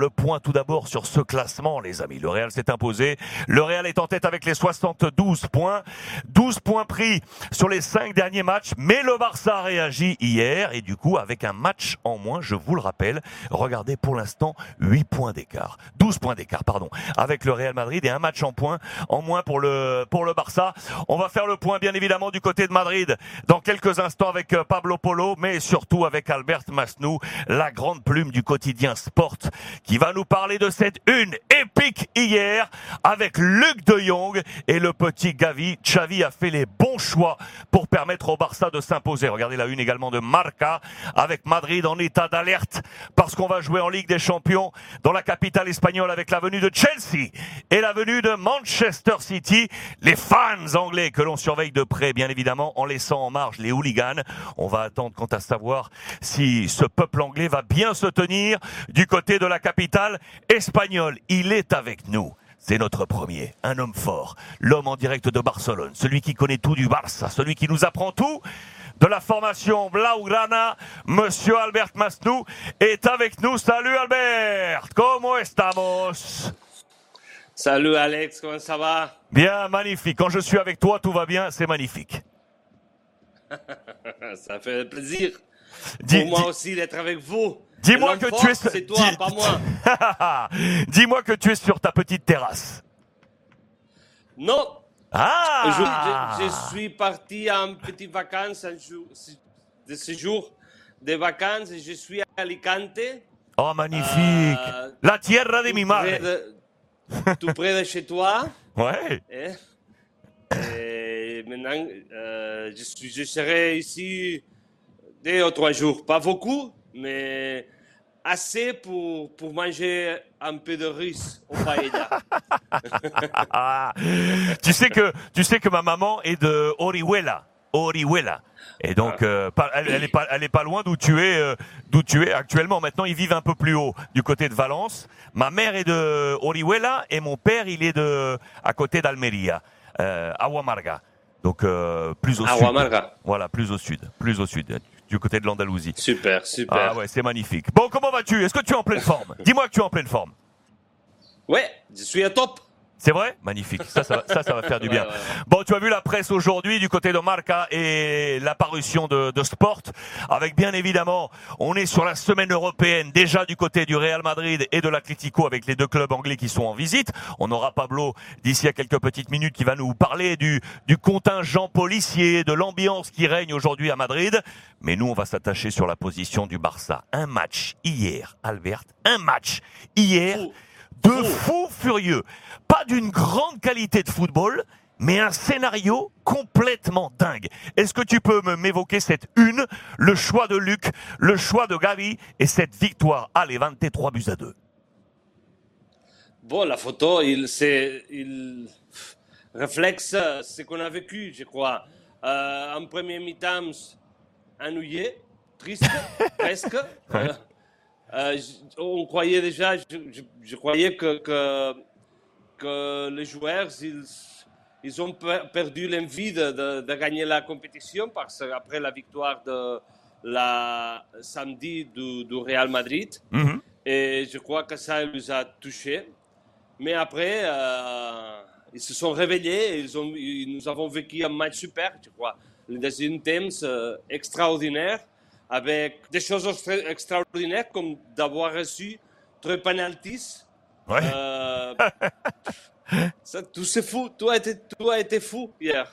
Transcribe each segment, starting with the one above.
Le point tout d'abord sur ce classement, les amis. Le Real s'est imposé. Le Real est en tête avec les 72 points. 12 points pris sur les 5 derniers matchs. Mais le Barça a réagi hier et du coup, avec un match en moins, je vous le rappelle, regardez pour l'instant 8 points d'écart. 12 points d'écart, pardon, avec le Real Madrid et un match en point, en moins pour le, pour le Barça. On va faire le point, bien évidemment, du côté de Madrid dans quelques instants avec euh, Pablo Polo, mais surtout avec Albert Masnou, la grande plume du quotidien Sport qui va nous parler de cette une épique hier avec Luc de Jong et le petit Gavi. Xavi a fait les bons choix pour permettre au Barça de s'imposer. Regardez la une également de Marca avec Madrid en état d'alerte parce qu'on va jouer en Ligue des Champions dans la capitale espagnole avec la venue de Chelsea et la venue de Manchester City. Les fans anglais que l'on surveille de près, bien évidemment, en laissant en marge les hooligans. On va attendre quant à savoir si ce peuple anglais va bien se tenir du côté de la capitale capitale espagnole. Il est avec nous. C'est notre premier, un homme fort, l'homme en direct de Barcelone, celui qui connaît tout du Barça, celui qui nous apprend tout de la formation Blaugrana, Monsieur Albert Masnou est avec nous. Salut Albert, comment estamos? Salut Alex, comment ça va? Bien, magnifique. Quand je suis avec toi, tout va bien, c'est magnifique. ça fait plaisir. Pour moi aussi d'être avec vous. Dis-moi que tu es. C'est toi, pas moi. Dis-moi que tu es sur ta petite terrasse. Non. Ah. Je, suis parti en petite vacances, un jour, de séjour de vacances. Et je suis à Alicante. Oh, magnifique. Euh, La tierra de mi madre. tout près de chez toi. Ouais. Et, et maintenant, euh, je, suis, je serai ici deux ou trois jours. Pas beaucoup, mais assez pour, pour manger un peu de russe au paella. tu sais que tu sais que ma maman est de Orihuela. Orihuela. Et donc, ah. euh, elle, elle, est pas, elle est pas loin d'où tu es, euh, d'où tu es actuellement. Maintenant, ils vivent un peu plus haut, du côté de Valence. Ma mère est de Orihuela et mon père, il est de à côté d'Almeria, euh, Aguamarga. Donc euh, plus au Aguamarga. sud. Voilà, plus au sud, plus au sud du côté de l'Andalousie. Super, super. Ah ouais, c'est magnifique. Bon, comment vas-tu? Est-ce que tu es en pleine forme? Dis-moi que tu es en pleine forme. Ouais, je suis à top. C'est vrai? Magnifique. Ça, ça, ça, ça va faire du bien. Bon, tu as vu la presse aujourd'hui du côté de Marca et l'apparition de, de Sport. Avec bien évidemment, on est sur la semaine européenne déjà du côté du Real Madrid et de l'Atlético avec les deux clubs anglais qui sont en visite. On aura Pablo d'ici à quelques petites minutes qui va nous parler du, du contingent policier, de l'ambiance qui règne aujourd'hui à Madrid. Mais nous, on va s'attacher sur la position du Barça. Un match hier, Albert. Un match hier de fou furieux. Pas d'une grande qualité de football, mais un scénario complètement dingue. Est-ce que tu peux m'évoquer cette une, le choix de Luc, le choix de Gavi et cette victoire? Allez, 23 buts à 2. Bon, la photo, il, il reflète ce qu'on a vécu, je crois. Euh, en premier mi-temps, ennuyé, triste, presque. Euh, euh, on croyait déjà, je, croyais que, que, les joueurs, ils, ils ont perdu l'envie de, de, gagner la compétition parce qu'après la victoire de la samedi du, Real Madrid, mhm. et je crois que ça les a touchés. Mais après, euh, ils se sont réveillés, ils ont, nous avons vécu un match super, je crois. Dans une thème extraordinaire avec des choses extraordinaires comme d'avoir reçu trois penalties. Ouais. Euh, ça, tout c'est fou. Tout a, été, tout a été fou hier.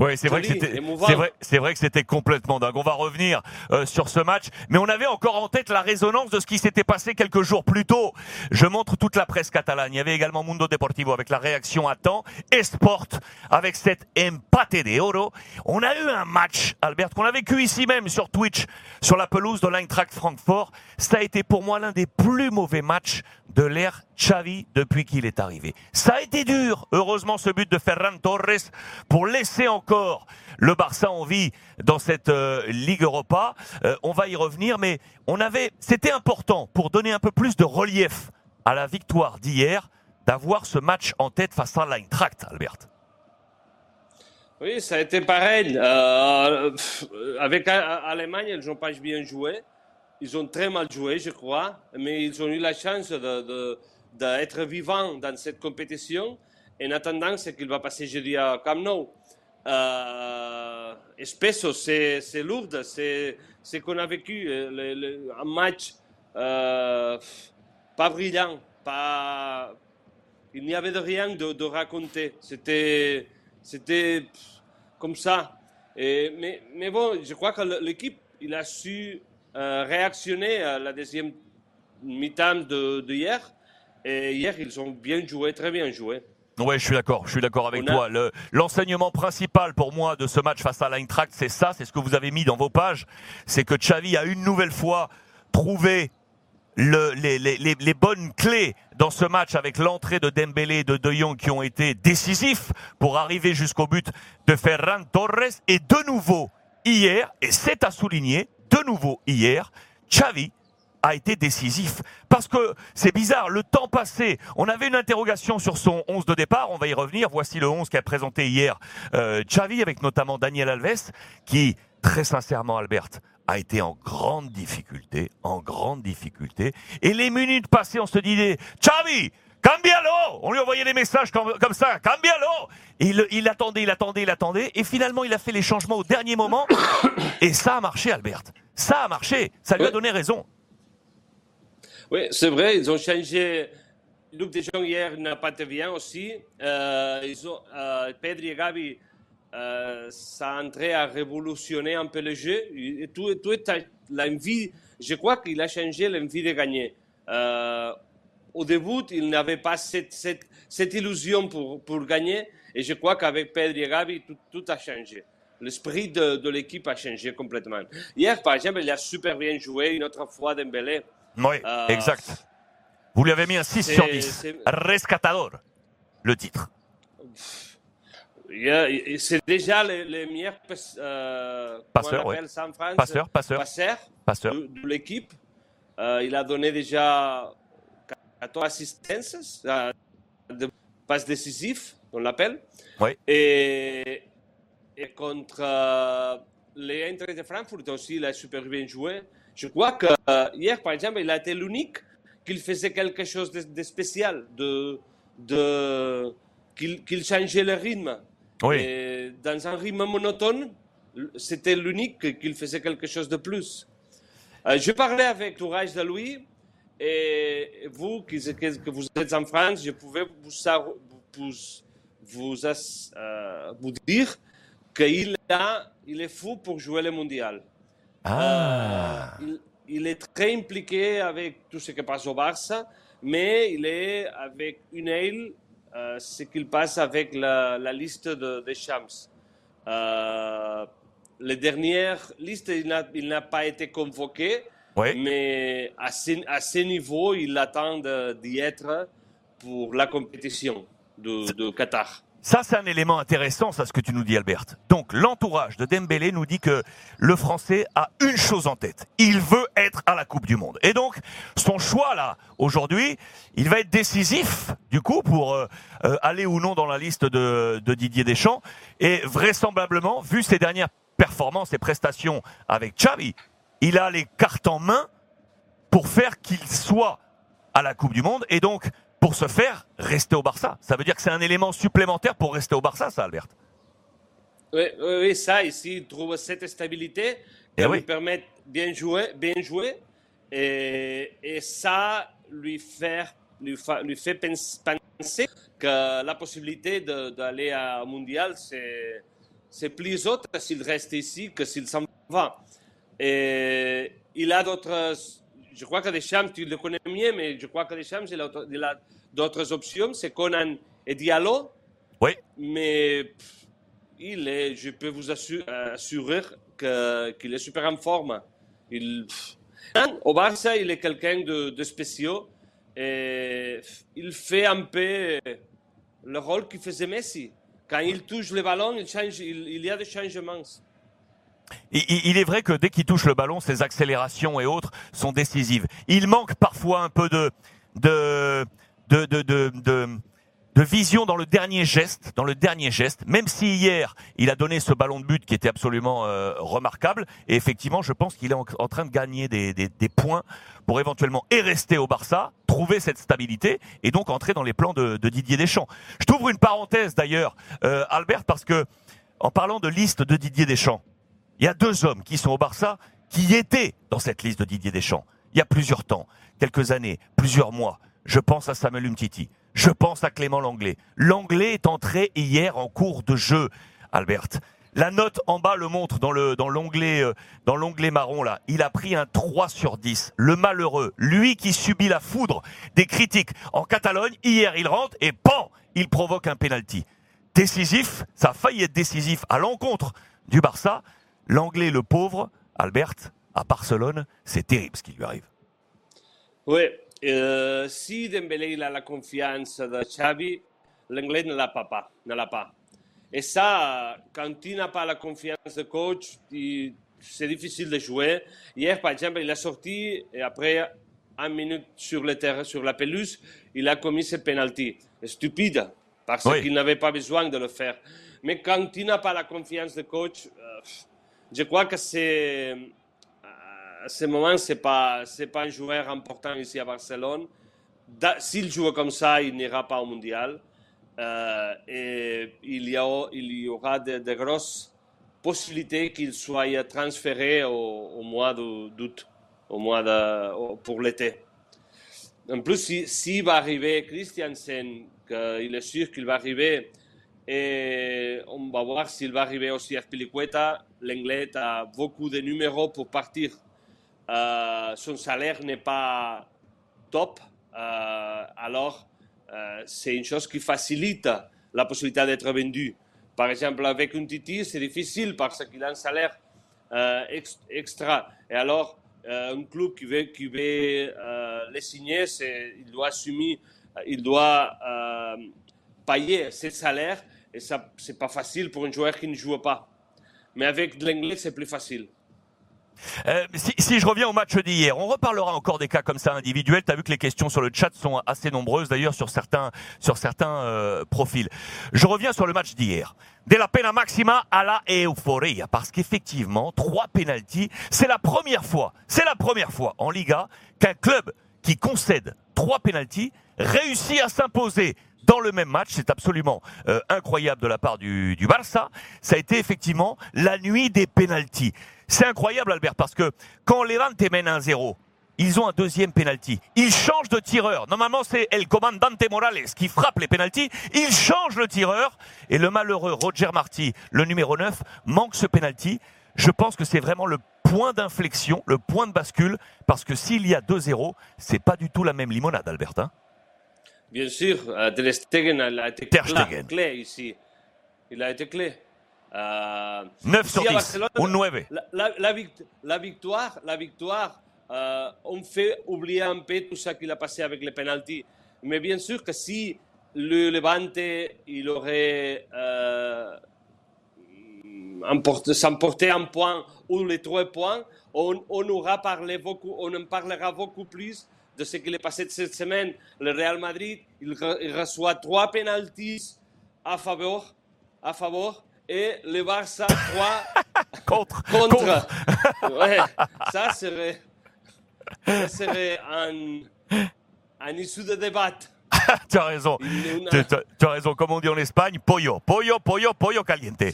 Oui, c'est vrai, que c'était, c'est vrai, vrai que c'était complètement dingue. On va revenir euh, sur ce match, mais on avait encore en tête la résonance de ce qui s'était passé quelques jours plus tôt. Je montre toute la presse catalane. Il y avait également Mundo Deportivo avec la réaction à temps et Sport avec cette empate de oro. On a eu un match, Albert, qu'on a vécu ici même sur Twitch, sur la pelouse de l'Eintracht Francfort. Ça a été pour moi l'un des plus mauvais matchs de l'ère Xavi depuis qu'il est arrivé. Ça a été dur, heureusement, ce but de Ferran Torres pour laisser encore le Barça en vie dans cette euh, Ligue Europa. Euh, on va y revenir, mais c'était important pour donner un peu plus de relief à la victoire d'hier, d'avoir ce match en tête face à l'Eintracht, Albert. Oui, ça a été pareil. Euh, avec Allemagne, ils n'ont pas bien joué. ils ont très mal joué, je crois, mais ils ont eu la chance d'être vivants dans cette compétition. En attendant, ce qu'il va passer jeudi à Camp. Euh, Espesso, c'est lourd, c'est ce qu'on a vécu, le, un match euh, pas brillant, pas, il n'y avait de rien de, de raconter. C'était, c'était comme ça. Mais, bon, je crois que l'équipe, il a su euh, réactionner à la deuxième mi-temps de, hier. Et hier, ils ont bien joué, très bien joué. Ouais, je suis d'accord, je suis d'accord avec toi. L'enseignement principal pour moi de ce match face à l'Eintracht, c'est ça, c'est ce que vous avez mis dans vos pages, c'est que Xavi a une nouvelle fois trouvé le, les, bonnes clés dans ce match avec l'entrée de Dembélé et de De Jong qui ont été décisifs pour arriver jusqu'au but de Ferran Torres et de nouveau hier, et c'est à souligner, de nouveau hier, Xavi a été décisif. Parce que c'est bizarre, le temps passé, on avait une interrogation sur son 11 de départ, on va y revenir. Voici le 11 qu'a présenté hier euh, Xavi avec notamment Daniel Alves qui, très sincèrement Albert, a été en grande difficulté, en grande difficulté. Et les minutes passées, on se disait, Xavi, cambialo On lui envoyait des messages comme, comme ça, cambialo Et il, il attendait, il attendait, il attendait. Et finalement, il a fait les changements au dernier moment. Et ça a marché, Albert. Ça a marché. Ça lui a donné raison. Oui, c'est vrai, ils ont changé. Luc de hier n'a pas été bien aussi. Euh, ils ont, euh, Pedri et Gabi euh, ça a entré à révolutionner un peu le jeu. Tout, tout l'envie, je crois qu'il a changé l'envie de gagner. Euh, au début, il n'avait pas cette, cette, illusion pour, pour gagner. Et je crois qu'avec Pedro et Gabi, tout, tout a changé. L'esprit de, de l'équipe a changé complètement. Hier, par exemple, il a super bien joué. Une autre fois, Dembélé. Oui, euh, exact. Vous lui avez mis un 6 sur 10. Rescatador, le titre. C'est déjà le, le meilleur euh, passeur, ouais. passeur, passeur, passeur, de, de l'équipe. Euh, il a donné déjà 14 assistances, euh, de passes décisives, on l'appelle. Oui. Et, et contre euh, les Eintracht de Francfort aussi, il a super bien joué. Je crois que euh, hier, par exemple, il a été l'unique qu'il faisait quelque chose de, de spécial, de, de, qu'il qu changeait le rythme. Oui. dans un rythme monotone, c'était l'unique qu'il faisait quelque chose de plus. Euh, je parlais avec l'ouvrage de Louis et vous, qui, que vous êtes en France, je pouvais vous, vous, vous, euh, vous dire qu'il il est fou pour jouer le mondial. Ah. Euh, il, il, est très impliqué avec tout ce qui passe au Barça, mais il est avec une aile euh, ce qu'il passe avec la, la liste de, des Shams. Euh, les dernières listes, il n'a pas été convoqué, oui. mais à ce, à ce, niveau, il attend d'y être pour la compétition de, de Qatar. Ça, c'est un élément intéressant, ça, ce que tu nous dis, Albert. Donc, l'entourage de Dembélé nous dit que le Français a une chose en tête. Il veut être à la Coupe du Monde. Et donc, son choix, là, aujourd'hui, il va être décisif, du coup, pour euh, euh, aller ou non dans la liste de, de Didier Deschamps. Et vraisemblablement, vu ses dernières performances et prestations avec Xavi, il a les cartes en main pour faire qu'il soit à la Coupe du Monde. Et donc, pour se faire rester au Barça. Ça veut dire que c'est un élément supplémentaire pour rester au Barça, ça, Albert Oui, oui, oui ça, ici, il trouve cette stabilité qui eh oui. lui permet bien jouer, bien jouer et, et ça lui fait, lui, fa, lui fait penser que la possibilité d'aller au mondial, c'est, c'est plus autre s'il reste ici que s'il s'en va. Et il a d'autres je crois que Deschamps, tu le connais mieux, mais je crois que Deschamps, il a, d'autres options. C'est Conan et Diallo. Oui. Mais pff, il est, je peux vous assurer, assurer qu'il est super en forme. Il, pff, au Barça, il est quelqu'un de, de spécial. Et il fait un peu le rôle que faisait Messi. Quand il touche le ballon, il, change, il, il y a des changements. Il est vrai que dès qu'il touche le ballon, ses accélérations et autres sont décisives. Il manque parfois un peu de de de de, de, vision dans le dernier geste, dans le dernier geste, même si hier il a donné ce ballon de but qui était absolument euh, remarquable, et effectivement je pense qu'il est en, train de gagner des, points pour éventuellement et rester au Barça, trouver cette stabilité et donc entrer dans les plans de, Didier Deschamps. Je t'ouvre une parenthèse d'ailleurs, euh, Albert, parce que en parlant de liste de Didier Deschamps, il y a deux hommes qui sont au Barça qui étaient dans cette liste de Didier Deschamps. Il y a plusieurs temps, quelques années, plusieurs mois. Je pense à Samuel Umtiti. Je pense à Clément Langlais. Langlais est entré hier en cours de jeu, Albert. La note en bas le montre dans euh, dans l'onglet marron là. Il a pris un 3 sur 10. Le malheureux, lui qui subit la foudre des critiques en Catalogne, hier il rentre et pan, il provoque un penalty. Décisif, ça a failli être décisif à l'encontre du Barça. L'anglais le pauvre, Albert, à Barcelone, c'est terrible ce qui lui arrive. Oui, euh, si Dembélé a la confiance de Xavi, l'anglais ne l'a pas, ne l'a pas. Et ça, quand il n'a pas la confiance du coach, c'est difficile de jouer. Hier, par exemple, il a sorti et après un minute sur le terrain, sur la pelouse, il a commis ce penalty. Stupide, parce qu'il n'avait pas besoin de le faire. Mais quand il n'a pas la confiance du coach, euh, je crois que à ce moment, ce n'est pas, un joueur important ici à Barcelone. S'il joue comme ça, il n'ira pas au mondial. Euh, et il y, aura de, grosses possibilités qu'il soit transféré au, mois d'août, pour l'été. En plus, s'il si, va arriver Christiansen, il est sûr qu'il va arriver, et on va voir s'il va arriver aussi à Pilicueta. L'anglais a beaucoup de numéros pour partir euh, son salaire n'est pas top, euh, alors euh, c'est une chose qui facilite la possibilité d'être vendu. Par exemple, avec un Titi, c'est difficile parce qu'il a un salaire extra. Et alors, un club qui veut, qui veut les signer, il doit assumer, il doit payer ses salaires. Et ça, c'est pas facile pour un joueur qui ne joue pas. Mais avec l'anglais, c'est plus facile. Euh, si, je reviens au match d'hier, on reparlera encore des cas comme ça individuels. Tu as vu que les questions sur le chat sont assez nombreuses d'ailleurs sur certains, sur certains euh, profils. Je reviens sur le match d'hier. De la pena maxima à la euphoria, parce qu'effectivement, trois pénalties, c'est la première fois, c'est la première fois en Liga qu'un club qui concède trois pénalties réussit à s'imposer dans le même match. C'est absolument euh, incroyable de la part du, du Barça. Ça a été effectivement la nuit des pénalties. C'est incroyable, Albert, parce que quand Levante mène 1-0, ils ont un deuxième penalty. Ils changent de tireur. Normalement, c'est El Comandante Morales qui frappe les penalties. Il change le tireur. Et le malheureux Roger Marty, le numéro 9, manque ce penalty. Je pense que c'est vraiment le point d'inflexion, le point de bascule, parce que s'il y a 2-0, c'est pas du tout la même limonade, Albert. Hein. Bien sûr, euh, Ter Stegen a été clé ici. Il a été clé. 9 euh, sur 10, un 9. La, la, victoire, la victoire euh, on fait oublier un peu tout ça qu'il a passé avec les penalties. Mais bien sûr que si le Levante il aurait euh, s'emporté un point ou les trois points, on, on, aura parlé beaucoup, on en parlera beaucoup plus de ce qu'il est passé cette semaine. Le Real Madrid, il, reçoit trois penalties à faveur, à favor et le Barça 3 contre. contre. Ouais, ça serait, ça serait un, un issue de débat. tu as raison. Tu, as raison. Comme on dit en Espagne, pollo, pollo, pollo, pollo caliente.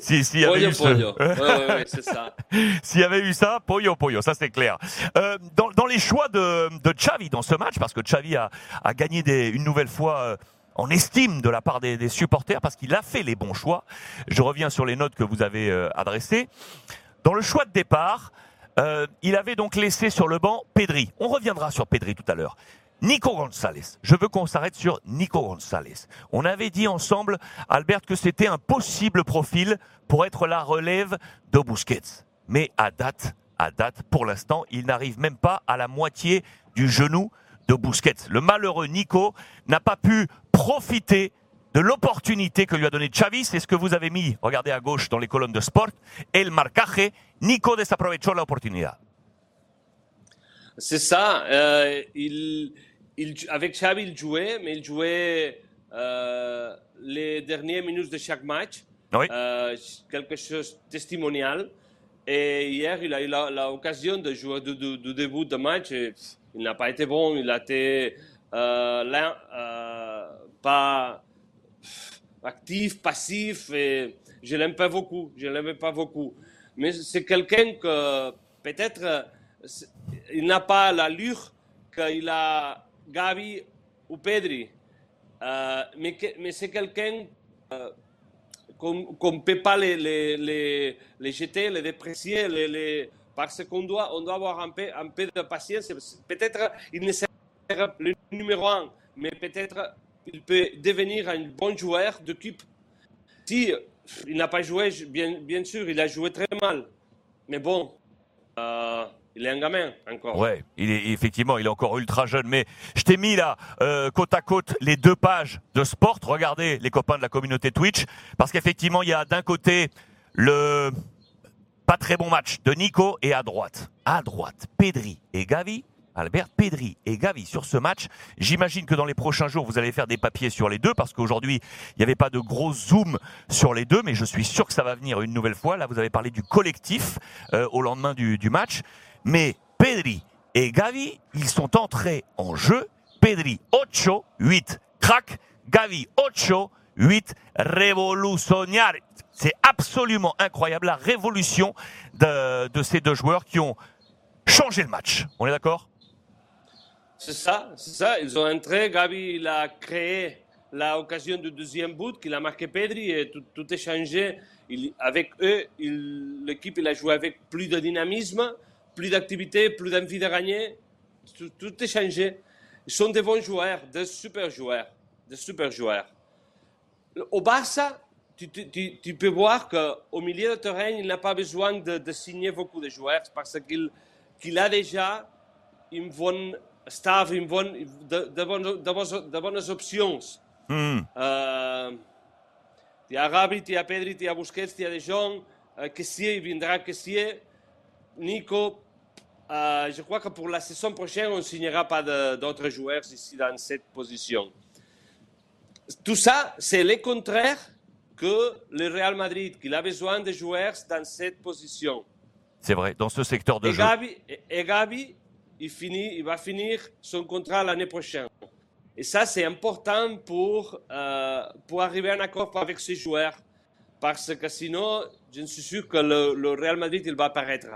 Si, si. y avait eu pollo. ouais, ouais, c'est ça. S'il y avait eu ça, pollo, pollo, ça c'est clair. Euh, dans, dans, les choix de, de Xavi dans ce match, parce que Xavi a, a gagné des, une nouvelle fois. Euh, en estime de la part des, supporters parce qu'il a fait les bons choix. Je reviens sur les notes que vous avez euh, adressées. Dans le choix de départ, euh, il avait donc laissé sur le banc Pedri. On reviendra sur Pedri tout à l'heure. Nico González. Je veux qu'on s'arrête sur Nico González. On avait dit ensemble, Albert, que c'était un possible profil pour être la relève de Busquets. Mais à date, à date, pour l'instant, il n'arrive même pas à la moitié du genou de Busquets. Le malheureux Nico n'a pas pu profiter de l'opportunité que lui a donné Xavi, c'est ce que vous avez mis, regardez à gauche dans les colonnes de sport, el marcaje, Nico desaprovechó la oportunidad. C'est ça, euh, il, il, avec Xavi il jouait, mais il jouait euh, les dernières minutes de chaque match. Oui. Euh, quelque chose de testimonial. Et hier, il a eu l'occasion de jouer du, du début de match. et, il n'a pas été bon. Il a été euh, euh, pas actif, passif. Et je l'aime pas beaucoup. Je l'aime pas beaucoup. Mais c'est quelqu'un que peut-être il n'a pas l'allure qu'il a Gavi ou Pedri. Euh, mais c'est quelqu'un euh, qu'on qu'on ne peut pas les, jeter, les déprécier, parce qu'on doit, avoir un peu, de patience. Peut-être il ne sera le numéro un, mais peut-être il peut devenir un bon joueur d'équipe. Si il n'a pas joué, bien, bien sûr, il a joué très mal. Mais bon, euh, il est un gamin encore. Ouais, il est effectivement, il est encore ultra jeune. Mais je t'ai mis là euh, côte à côte les deux pages de sport. Regardez les copains de la communauté Twitch, parce qu'effectivement, il y a d'un côté le pas très bon match de Nico et à droite, à droite, Pedri et Gavi. Albert Pedri et Gavi sur ce match. J'imagine que dans les prochains jours, vous allez faire des papiers sur les deux parce qu'aujourd'hui, il n'y avait pas de gros zoom sur les deux, mais je suis sûr que ça va venir une nouvelle fois. Là, vous avez parlé du collectif euh, au lendemain du, du match. Mais Pedri et Gavi, ils sont entrés en jeu. Pedri 8, 8, crack. Gavi 8, 8, revolutionnaire. C'est absolument incroyable la révolution de, ces deux joueurs qui ont changé le match. On est d'accord? C'est ça, c'est ça. Ils ont entré, Gabi il a créé l'occasion du deuxième but qu'il a marqué Pedri et tout, tout est changé. Il- avec eux, l'équipe il a joué avec plus de dynamisme, plus d'activité, plus d'envie de gagner. Tout, tout est changé. Ils sont des bons joueurs, des super joueurs, des super joueurs. Au Barça, tu, tu- tu- tu peux voir qu'au milieu de terrain, il n'a pas besoin de, de signer beaucoup de joueurs parce qu'il a déjà une bonne staff, une bonne, de, de bonnes, de options. Hmm. Euh, tu as Rabi, tu as Pedri, tu as Busquets, tu as De Jong, euh, Kessier, il viendra Kessier, Nico. Euh, je crois que pour la saison prochaine, on ne signera pas d'autres joueurs ici dans cette position. Tout ça, c'est le contraire que le Real Madrid, qu'il a besoin de joueurs dans cette position. C'est vrai, dans ce secteur de Et jeu. Gabi, et- Gabi, il, finit, il va finir son contrat l'année prochaine. Et ça, c'est important pour, euh, pour arriver à un accord avec ces joueurs. Parce que sinon, je suis sûr que le, le Real Madrid, il va apparaître.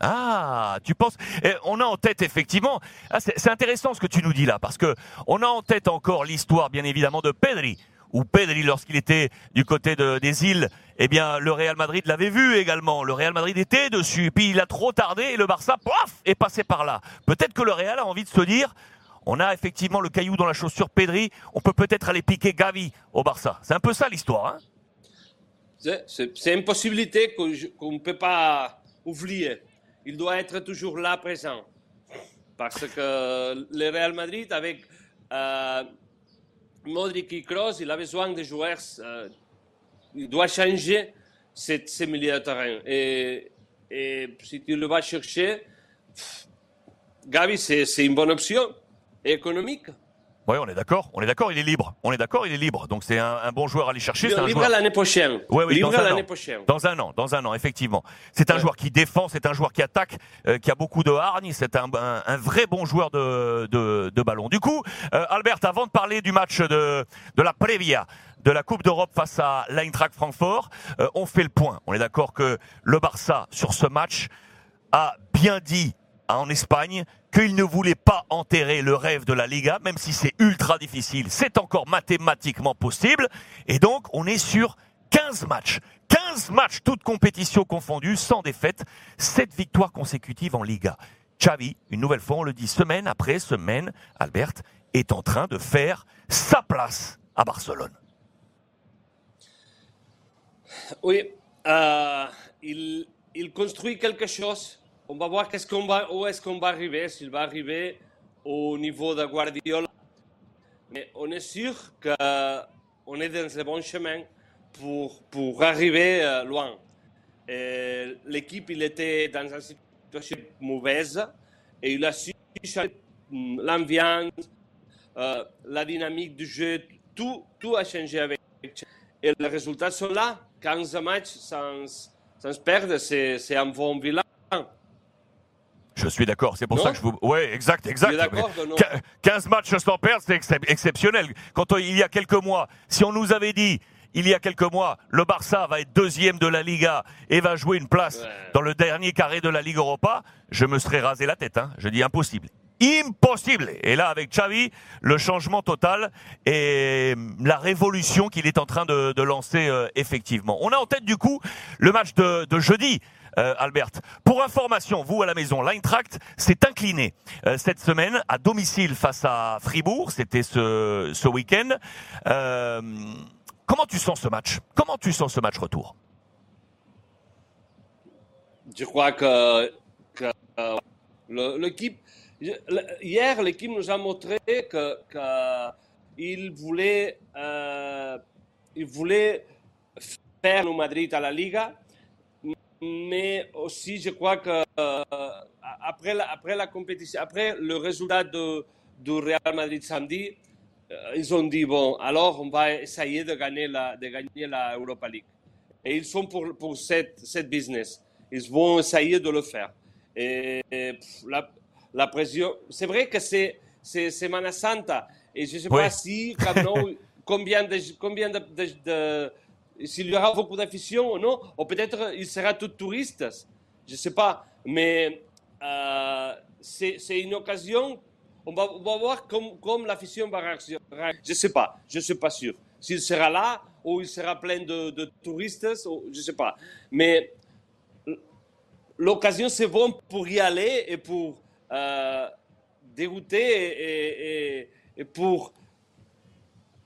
Ah, tu penses Eh, On a en tête effectivement. Ah, c'est intéressant ce que tu nous dis là, parce que on a en tête encore l'histoire, bien évidemment, de Pedri. Où Pedri, lorsqu'il était du côté de- des îles, eh bien, le Real Madrid l'avait vu également. Le Real Madrid était dessus, puis il a trop tardé et le Barça, paf, est passé par là. Peut-être que le Real a envie de se dire, on a effectivement le caillou dans la chaussure Pedri, on peut peut-être aller piquer Gavi au Barça. C'est un peu ça l'histoire, hein? C'est- une possibilité qu'on ne peut pas oublier. Il doit être toujours là présent. Parce que le Real Madrid, avec euh, Modric et Kroos, il a besoin de joueurs. euh, il doit changer cette- ce de terrain. Et, et si tu le vas chercher, Gavi, c'est une bonne option économique. Oui, on est d'accord. On est d'accord, il est libre. On est d'accord, il est libre. Donc c'est un, un bon joueur à aller chercher. C'est un Libre joueur l'année prochaine. Ouais, oui, Libre dans un l'année an. prochaine. Dans un an, dans un an, effectivement. C'est un Ouais. joueur qui défend, c'est un joueur qui attaque, euh, qui a beaucoup de hargne, c'est un, un- un vrai bon joueur de, de, de ballon. Du coup, euh, Albert, avant de parler du match de, de la Previa, de la Coupe d'Europe face à l'Eintracht Francfort, euh, on fait le point. On est d'accord que le Barça, sur ce match, a bien dit en Espagne qu'il ne voulait pas enterrer le rêve de la Liga, même si c'est ultra difficile, c'est encore mathématiquement possible. Et donc, on est sur 15 matchs. 15 matchs, toutes compétitions confondues, sans défaite, 7 victoires consécutives en Liga. Xavi, une nouvelle fois, on le dit semaine après semaine, Albert est en train de faire sa place à Barcelone. Oui, euh, il, il construit quelque chose. On va voir qu'est-ce qu'on va, où est-ce qu'on va arriver, s'il va arriver au niveau de Guardiola. Mais on est sûr qu'on est dans le bon chemin pour, pour arriver euh, loin. L'équipe, il était dans une situation mauvaise et il a su changer l'ambiance, euh, la dynamique du jeu, tout, tout a changé avec Et les résultats sont là. 15 matchs sans, sans perdre, c'est un bon bilan. Je suis d'accord, c'est pour ça que je vous. Oui, exact, exact. 15 matchs sans perdre, c'est exceptionnel. Quand il y a quelques mois, si on nous avait dit il y a quelques mois, le Barça va être deuxième de la Liga et va jouer une place dans le dernier carré de la Ligue Europa, je me serais rasé la tête. Hein. Je dis impossible. Impossible. Et là, avec Xavi, le changement total et la révolution qu'il est en train de, lancer euh, effectivement. On a en tête du coup le match de, jeudi. Euh, Albert. Pour information, vous à la maison, l'Eintracht s'est incliné euh, cette semaine à domicile face à Fribourg. C'était ce, ce week-end. Comment tu sens ce match? Comment tu sens ce match retour? Je crois que, l'équipe hier l'équipe nous a montré que, qu'il voulait euh, il voulait faire le Madrid à la Liga, mais aussi je crois que euh, après, la, après la compétition, après le résultat de, du Real Madrid samedi, euh, ils ont dit, bon, alors on va essayer de gagner la, de gagner la Europa League. Et ils sont pour, pour cette, cette business. Ils vont essayer de le faire. Et, la, la, pression, c'est vrai que c'est, c'est Semana Santa. Et je ne sais pas si, combien de, combien de, de, s'il y aura beaucoup d'affection ou non, ou peut-être il sera tout touriste. Je ne sais pas. Mais euh, c'est une occasion on va, voir comme, comme l'afición va réagir. Je ne sais pas, je ne suis pas sûr. S'il sera là ou il sera plein de, touristes, je ne sais pas. Mais l'occasion, c'est bon pour y aller et pour euh, dérouter et, pour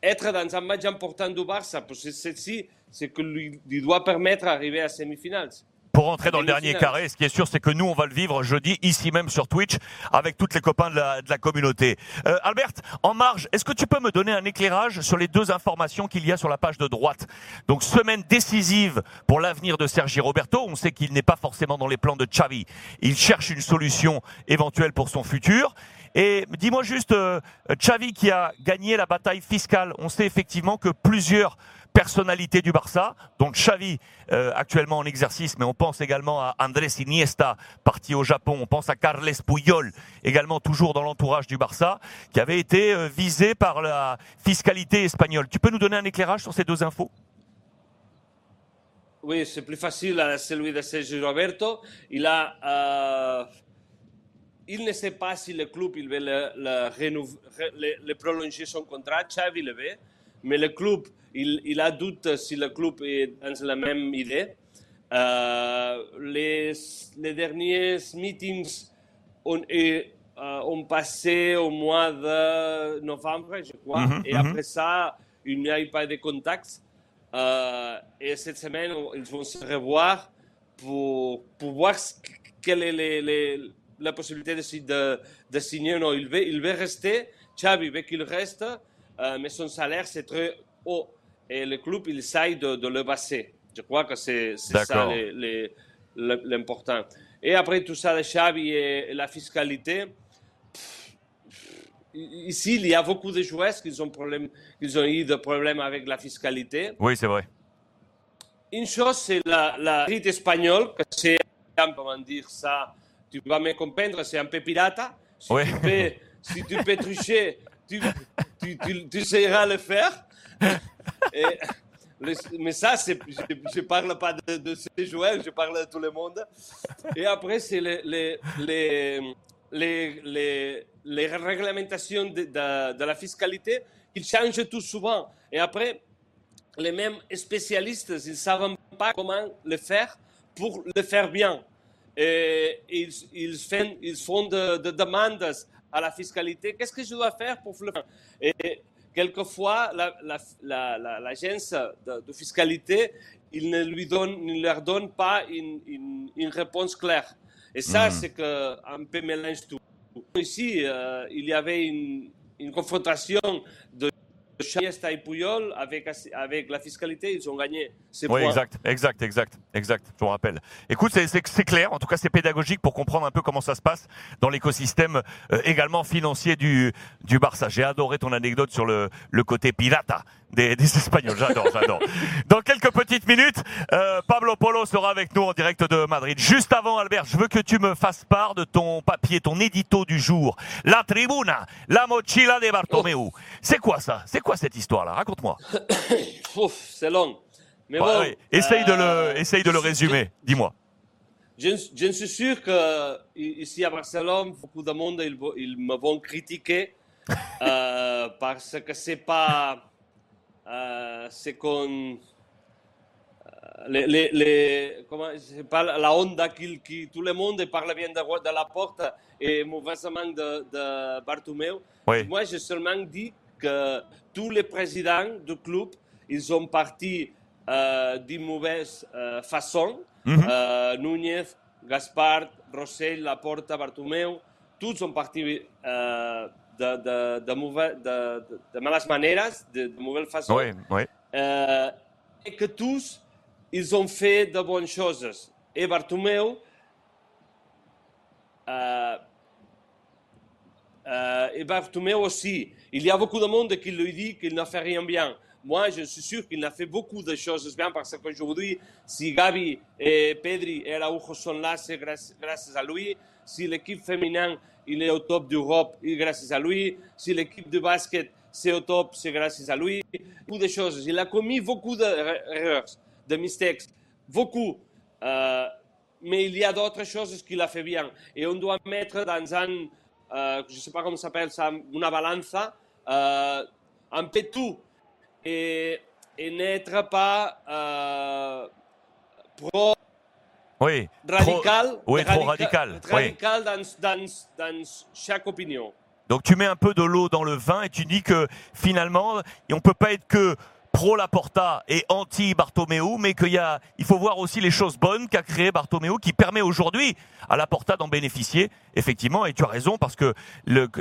être dans un match important du Barça. Parce que ceci, c'est que lui, lui doit permettre d'arriver à semi-finales pour rentrer dans le dernier carré. Ce qui est sûr, c'est que nous, on va le vivre jeudi, ici même sur Twitch, avec tous les copains de la, communauté. Euh, Albert, en marge, est-ce que tu peux me donner un éclairage sur les deux informations qu'il y a sur la page de droite? Donc, semaine décisive pour l'avenir de Sergi Roberto. On sait qu'il n'est pas forcément dans les plans de Xavi. Il cherche une solution éventuelle pour son futur. Et dis-moi juste, euh, Xavi qui a gagné la bataille fiscale, on sait effectivement que plusieurs personnalité du Barça, donc Xavi euh, actuellement en exercice, mais on pense également à Andrés Iniesta, parti au Japon, on pense à Carles Puyol, également toujours dans l'entourage du Barça, qui avait été euh, visé par la fiscalité espagnole. Tu peux nous donner un éclairage sur ces deux infos? Oui, c'est plus facile à celui de Sergio Roberto. Il a... Euh, il ne sait pas si le club il veut le, le, le prolonger son contrat. Xavi le veut, mais le club il, a doute si le club est dans la même idée. Euh, les, les, derniers meetings ont, euh, ont, passé au mois de novembre, je crois, mhm, et mhm. après ça, il n'y a eu pas de contacts. Euh, et cette semaine, ils vont se revoir pour, pour voir quelle est la possibilité de, de, de, signer. Non, il veut, il veut rester. Xavi veut qu'il reste, mais son salaire, c'est très haut et le club, il essaye de, le passer. Je crois que c'est ça l'important. Et après tout ça, le Xavi et, la fiscalité, ici, il y a beaucoup de joueurs qui ont, problème, qui ont eu des problèmes avec la fiscalité. Oui, c'est vrai. Une chose, c'est la, la rite espagnole, que c'est, comment dire ça, tu vas me comprendre, c'est un peu pirata. Si, tu, peux, si tu peux tricher, tu, tu, tu, tu, le faire. Mais ça, je ne parle pas de, ces joueurs, je parle de tout le monde. Et après, c'est les, réglementations de, de, la fiscalité qui changent tout souvent. Et après, les mêmes spécialistes, ils ne savent pas comment le faire pour le faire bien. Et ils, font, ils font de, de demandes à la fiscalité. Qu'est-ce que je dois faire pour le faire? Quelquefois, l'agence de, fiscalité, il ne, lui donne, ne leur donne pas une, une, réponse claire. Et ça, c'est c'est un peu mélange tout. Ici, euh, il y avait une, une confrontation de Iniesta et Puyol, avec, avec la fiscalité, ils ont gagné. Oui, exact, exact, exact, exact, je vous rappelle. Écoute, c'est clair, en tout cas c'est pédagogique pour comprendre un peu comment ça se passe dans l'écosystème euh, également financier du, du Barça. J'ai adoré ton anecdote sur le, le côté pirata des, des Espagnols, j'adore, j'adore. Dans quelques petites minutes, euh, Pablo Polo sera avec nous en direct de Madrid. Juste avant, Albert, je veux que tu me fasses part de ton papier, ton édito du jour. La tribuna, la mochila de Bartomeu. Oh. C'est quoi ça? C'est quoi cette histoire-là? Raconte-moi. c'est long. Mais bon, essaye, de le, euh, essaye de le résumer. Dis-moi. Je, je, suis sûr que ici à Barcelone, beaucoup de monde ils, me vont critiquer euh, parce que c'est pas, c'est qu'on les, les, les, comment, pas la onda qui, qui, tout le monde parle bien de, de la porte et mauvaisement de, de Bartomeu. Oui. Moi, j'ai seulement dit que tous les présidents du club, ils ont parti euh, d'une mauvaise euh, façon. Mm -hmm. euh, Núñez, Gaspard, Rossell, Laporta, Bartomeu, tous sont partis de, de, de, de, de, malas maneres, de, de mauvaise façon. Oui, oui. Euh, et que tous, ils ont fait de bonnes choses. Et Bartomeu, euh, euh, et Bartomeu aussi. Il y a beaucoup de monde qui lui dit qu'il n'a fait rien bien. Moi, je suis sûr qu'il a fait beaucoup de choses bien parce qu'aujourd'hui, si Gabi et Pedri et Araujo sont là, c'est grâce, grâce, à lui. Si l'équipe féminine il est au top d'Europe, c'est grâce à lui. Si l'équipe de basket c'est au top, c'est grâce à lui. Beaucoup de choses. Il a commis beaucoup d'erreurs, de mistakes, beaucoup. Euh, mais il y a d'autres choses qu'il a fait bien. Et on doit mettre dans un, euh, je ne sais pas comment s'appelle ça, une balance, euh, un peu tout. Et, et n'être pas pro oui, radical, trop, oui, trop radical, radical oui. dans, dans, dans chaque opinion. Donc tu mets un peu de l'eau dans le vin et tu dis que finalement, on ne peut pas être que pro Laporta et anti Bartomeu, mais qu'il y a, il faut voir aussi les choses bonnes qu'a créé Bartomeu, qui permet aujourd'hui à Laporta d'en bénéficier. Effectivement, et tu as raison parce que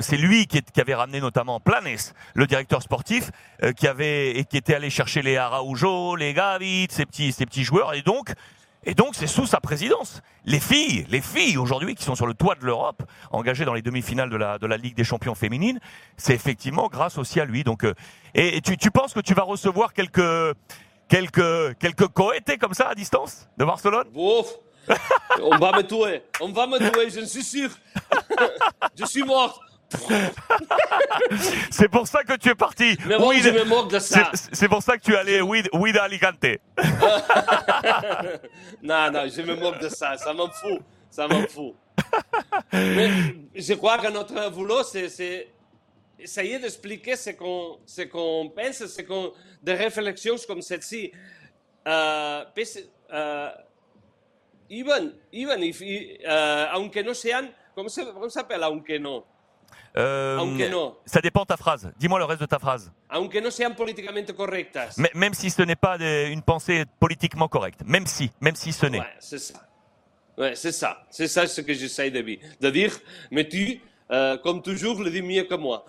c'est lui qui, est, qui, avait ramené notamment Planes, le directeur sportif, euh, qui avait et qui était allé chercher les Araujo, les Gavit, ces petits, ces petits joueurs, et donc et donc, c'est sous sa présidence. Les filles, les filles aujourd'hui qui sont sur le toit de l'Europe, engagées dans les demi-finales de la, de la Ligue des champions féminines, c'est effectivement grâce aussi à lui. Donc, euh, et, tu, tu penses que tu vas recevoir quelques, quelques, quelques coétés comme ça à distance de Barcelone? Ouf On va me tuer, on va me tuer, je suis sûr. je suis mort. c'est pour ça que tu es parti. Mais bon, je me moque de ça. C'est pour ça que tu es allé oui, oui à Alicante. non, non, je me moque de ça. Ça m'en fout. Ça m'en fout. Mais je crois que notre boulot, c'est essayer d'expliquer ce qu'on qu pense, ce qu'on des réflexions comme celle-ci. Euh, euh, even, even if, uh, aunque no sean, ¿cómo se, cómo se aunque no? Euh, Aunque no. Ça dépend de ta phrase. Dis-moi le reste de ta phrase. Aunque no sean políticamente correctas. Mais, même si ce n'est pas une pensée politiquement correcte. Même si, même si ce n'est. Ouais, c'est ça. Ouais, c'est ça. C'est ça ce que j'essaie de, de dire. Mais tu, euh, comme toujours, le dis mieux que moi.